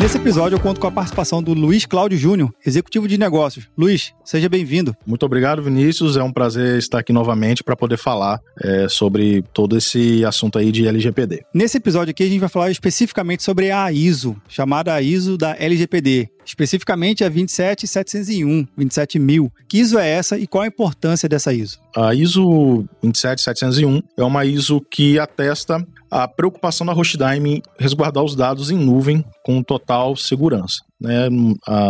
Nesse episódio eu conto com a participação do Luiz Cláudio Júnior, executivo de negócios. Luiz, seja bem-vindo. Muito obrigado, Vinícius. É um prazer estar aqui novamente para poder falar é, sobre todo esse assunto aí de LGPD. Nesse episódio aqui a gente vai falar especificamente sobre a ISO, chamada ISO da LGPD, especificamente a 27701, 27000. Que ISO é essa e qual a importância dessa ISO? A ISO 27701 é uma ISO que atesta a preocupação da Hostdime em resguardar os dados em nuvem com total segurança. Né,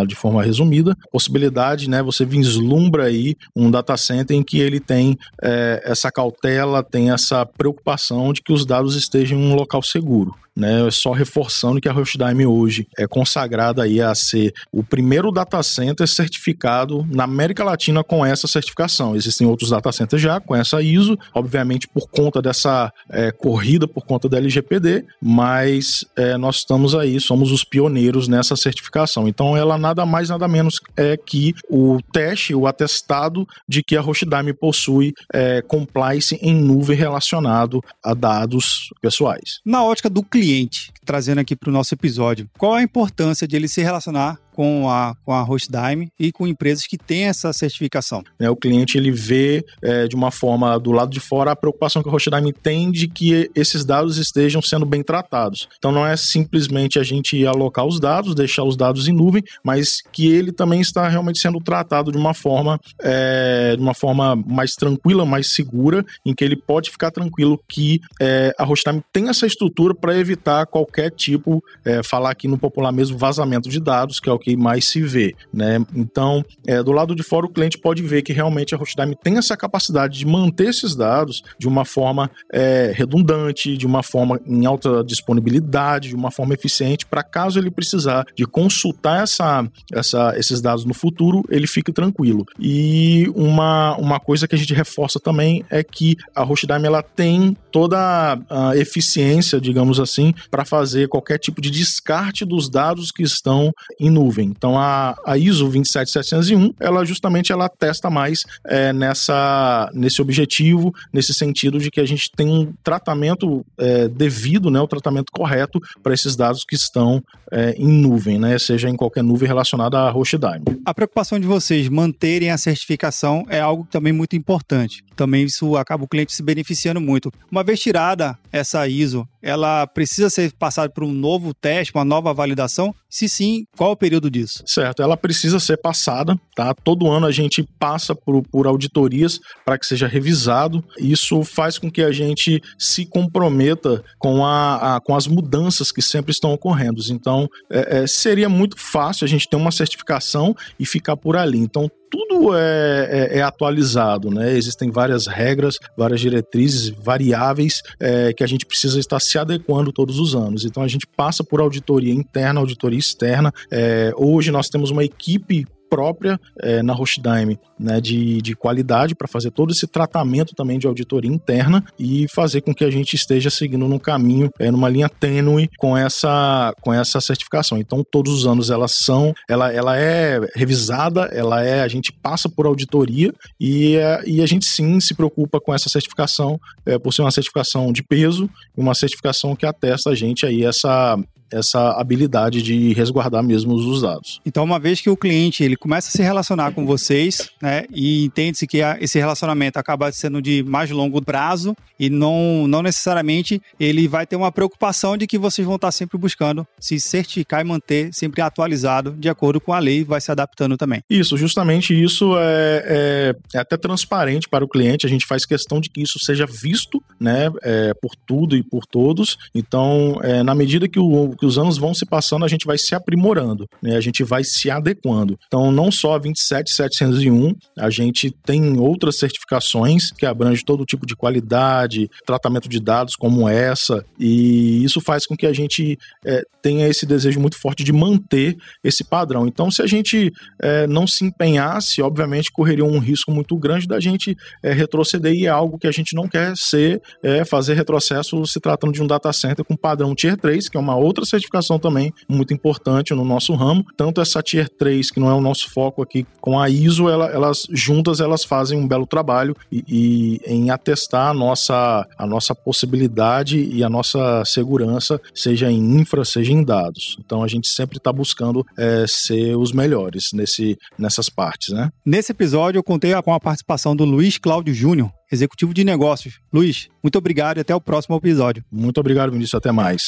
de forma resumida, possibilidade, né, você vislumbra aí um data center em que ele tem é, essa cautela, tem essa preocupação de que os dados estejam em um local seguro né? Só reforçando que a Hostdime hoje é consagrada aí a ser o primeiro data center certificado na América Latina com essa certificação. Existem outros data centers já com essa ISO, obviamente por conta dessa é, corrida, por conta da LGPD, mas é, nós estamos aí, somos os pioneiros nessa certificação. Então ela nada mais, nada menos é que o teste, o atestado de que a Hostdime possui é, compliance em nuvem relacionado a dados pessoais. Na ótica do cliente, trazendo aqui para o nosso episódio, qual a importância de ele se relacionar com a, com a Hostdime e com empresas que têm essa certificação. É, o cliente ele vê é, de uma forma do lado de fora a preocupação que a Hostdime tem de que esses dados estejam sendo bem tratados. Então não é simplesmente a gente alocar os dados, deixar os dados em nuvem, mas que ele também está realmente sendo tratado de uma forma, é, de uma forma mais tranquila, mais segura, em que ele pode ficar tranquilo que é, a Hostdime tem essa estrutura para evitar qualquer tipo, é, falar aqui no popular mesmo, vazamento de dados, que é o que mais se vê, né? Então, é, do lado de fora, o cliente pode ver que realmente a Hostdime tem essa capacidade de manter esses dados de uma forma é, redundante, de uma forma em alta disponibilidade, de uma forma eficiente, para caso ele precisar de consultar essa, essa, esses dados no futuro, ele fique tranquilo. E uma, uma coisa que a gente reforça também é que a Hostdime ela tem toda a eficiência, digamos assim, para fazer qualquer tipo de descarte dos dados que estão em nuvem nuvem. Então a, a ISO 27701, ela justamente ela testa mais é, nessa, nesse objetivo, nesse sentido de que a gente tem um tratamento é, devido, né, o tratamento correto para esses dados que estão é, em nuvem, né, seja em qualquer nuvem relacionada a Hostdime. A preocupação de vocês manterem a certificação é algo também muito importante. Também isso acaba o cliente se beneficiando muito. Uma vez tirada essa ISO, ela precisa ser passada por um novo teste, uma nova validação? Se sim, qual o período disso? Certo, ela precisa ser passada, tá? Todo ano a gente passa por, por auditorias para que seja revisado. Isso faz com que a gente se comprometa com, a, a com as mudanças que sempre estão ocorrendo. Então, é, é, seria muito fácil a gente ter uma certificação e ficar por ali. Então, tudo é, é, é, atualizado, né? Existem várias regras, várias diretrizes, variáveis é, que a gente precisa estar se adequando todos os anos. Então a gente passa por auditoria interna, auditoria externa. É, hoje nós temos uma equipe própria é, na Hostdime né, de, de qualidade para fazer todo esse tratamento também de auditoria interna e fazer com que a gente esteja seguindo num caminho, é, numa linha tênue com essa, com essa certificação. Então, todos os anos elas são, ela, ela é revisada, ela é, a gente passa por auditoria e, é, e a gente sim se preocupa com essa certificação, é, por ser uma certificação de peso e uma certificação que atesta a gente aí essa, essa habilidade de resguardar mesmo os dados. Então, uma vez que o cliente ele começa a se relacionar com vocês, né, e entende-se que esse relacionamento acaba sendo de mais longo prazo e não, não necessariamente ele vai ter uma preocupação de que vocês vão estar sempre buscando se certificar e manter sempre atualizado de acordo com a lei, vai se adaptando também. Isso, justamente isso é, é, é até transparente para o cliente, a gente faz questão de que isso seja visto, né, é, por tudo e por todos. Então, é, na medida que o que os anos vão se passando, a gente vai se aprimorando, né? A gente vai se adequando. Então, não só 27701, a gente tem outras certificações que abrangem todo tipo de qualidade, tratamento de dados como essa, e isso faz com que a gente é, tenha esse desejo muito forte de manter esse padrão. Então, se a gente é, não se empenhasse, obviamente correria um risco muito grande da gente é, retroceder e é algo que a gente não quer ser, é, fazer retrocesso se tratando de um data center com padrão Tier 3, que é uma outra certificação também muito importante no nosso ramo. Tanto essa Tier 3, que não é o nosso foco aqui, com a ISO, ela, elas juntas elas fazem um belo trabalho e, e em atestar a nossa, a nossa possibilidade e a nossa segurança, seja em infra, seja em dados. Então a gente sempre está buscando é, ser os melhores nesse, nessas partes, né? Nesse episódio eu contei com a participação do Luiz Cláudio Júnior, executivo de negócios. Luiz, muito obrigado e até o próximo episódio. Muito obrigado, Vinícius. Até mais.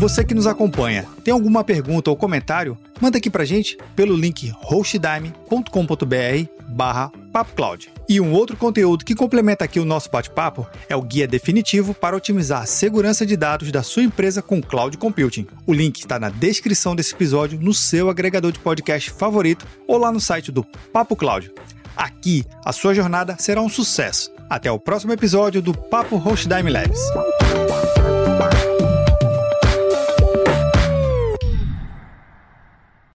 Você que nos acompanha, tem alguma pergunta ou comentário? Manda aqui pra gente pelo link hostdime.com.br barra papocloud. E um outro conteúdo que complementa aqui o nosso bate-papo é o guia definitivo para otimizar a segurança de dados da sua empresa com cloud computing. O link está na descrição desse episódio no seu agregador de podcast favorito ou lá no site do Papo Cloud. Aqui, a sua jornada será um sucesso. Até o próximo episódio do Papo Hostdime Labs.